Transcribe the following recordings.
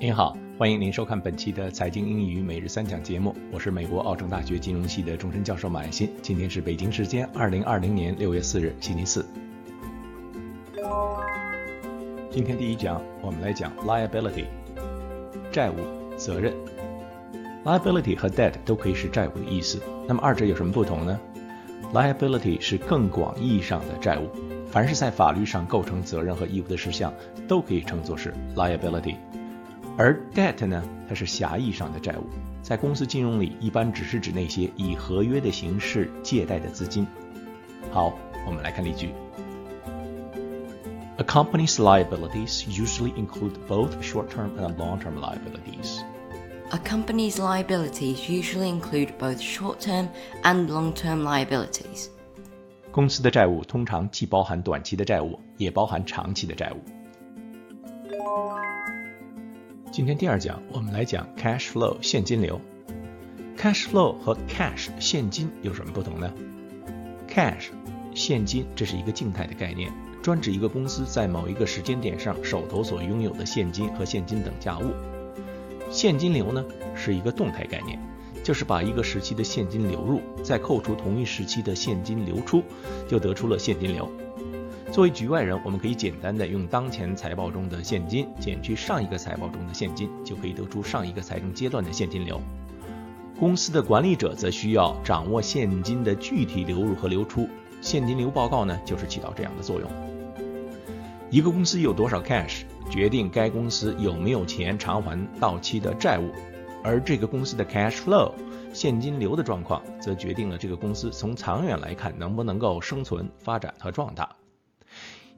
您好，欢迎您收看本期的财经英语每日三讲节目。我是美国奥城大学金融系的终身教授马爱新。今天是北京时间二零二零年六月四日，星期四。今天第一讲，我们来讲 liability，债务、责任。liability 和 debt 都可以是债务的意思。那么二者有什么不同呢？liability 是更广义上的债务，凡是在法律上构成责任和义务的事项，都可以称作是 liability。而 debt 呢，它是狭义上的债务，在公司金融里一般只是指那些以合约的形式借贷的资金。好，我们来看例句。A company's liabilities usually include both short-term and long-term liabilities. A company's liabilities usually include both short-term and long-term liabilities. 公司的债务通常既包含短期的债务，也包含长期的债务。今天第二讲，我们来讲 cash flow 现金流。cash flow 和 cash 现金有什么不同呢？cash 现金这是一个静态的概念，专指一个公司在某一个时间点上手头所拥有的现金和现金等价物。现金流呢是一个动态概念，就是把一个时期的现金流入，再扣除同一时期的现金流出，就得出了现金流。作为局外人，我们可以简单的用当前财报中的现金减去上一个财报中的现金，就可以得出上一个财政阶段的现金流。公司的管理者则需要掌握现金的具体流入和流出，现金流报告呢就是起到这样的作用。一个公司有多少 cash，决定该公司有没有钱偿还到期的债务，而这个公司的 cash flow 现金流的状况，则决定了这个公司从长远来看能不能够生存、发展和壮大。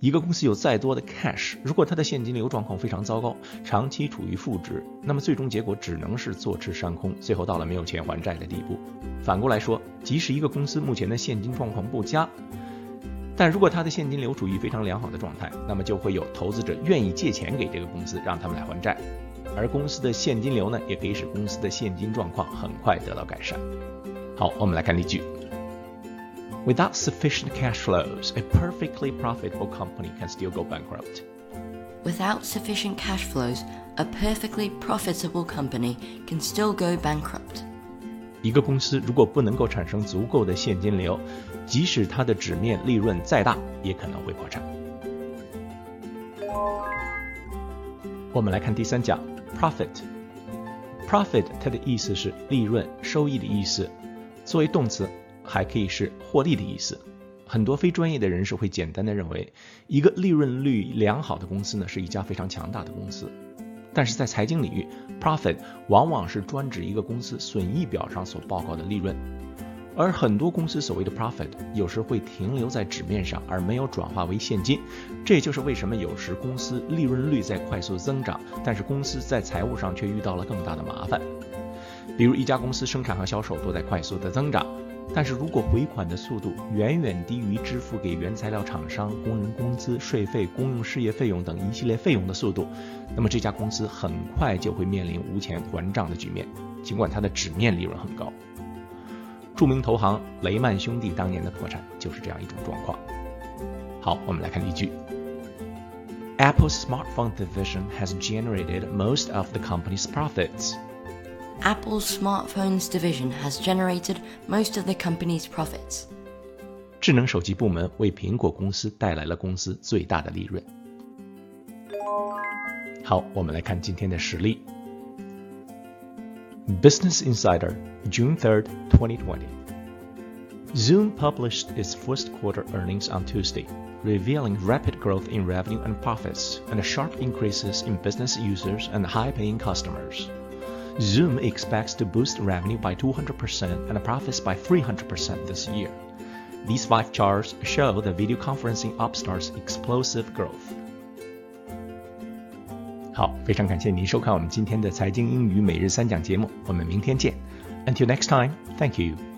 一个公司有再多的 cash，如果它的现金流状况非常糟糕，长期处于负值，那么最终结果只能是坐吃山空，最后到了没有钱还债的地步。反过来说，即使一个公司目前的现金状况不佳，但如果它的现金流处于非常良好的状态，那么就会有投资者愿意借钱给这个公司，让他们来还债，而公司的现金流呢，也可以使公司的现金状况很快得到改善。好，我们来看例句。Without sufficient cash flows, a perfectly profitable company can still go bankrupt. Without sufficient cash flows, a perfectly profitable company can still go bankrupt. 一个公司如果不能够产生足够的现金流，即使它的纸面利润再大，也可能会破产。我们来看第三讲，profit。profit 它的意思是利润、收益的意思，作为动词。 还可以是获利的意思。很多非专业的人士会简单的认为，一个利润率良好的公司呢，是一家非常强大的公司。但是在财经领域，profit 往往是专指一个公司损益表上所报告的利润。而很多公司所谓的 profit 有时会停留在纸面上，而没有转化为现金。这也就是为什么有时公司利润率在快速增长，但是公司在财务上却遇到了更大的麻烦。比如一家公司生产和销售都在快速的增长。但是如果回款的速度远远低于支付给原材料厂商、工人工资、税费、公用事业费用等一系列费用的速度，那么这家公司很快就会面临无钱还账的局面，尽管它的纸面利润很高。著名投行雷曼兄弟当年的破产就是这样一种状况。好，我们来看例句：Apple's smartphone division has generated most of the company's profits. Apple's smartphones division has generated most of the company's profits. 智能手机部门为苹果公司带来了公司最大的利润。好，我们来看今天的实例。Business Insider, June 3rd, 2020. Zoom published its first quarter earnings on Tuesday, revealing rapid growth in revenue and profits and sharp increases in business users and high paying customers. Zoom expects to boost revenue by 200% and profits by 300% this year. These five charts show the video conferencing upstart's explosive growth. 好，非常感谢您收看我们今天的财经英语每日三讲节目，我们明天见。Until next time, thank you.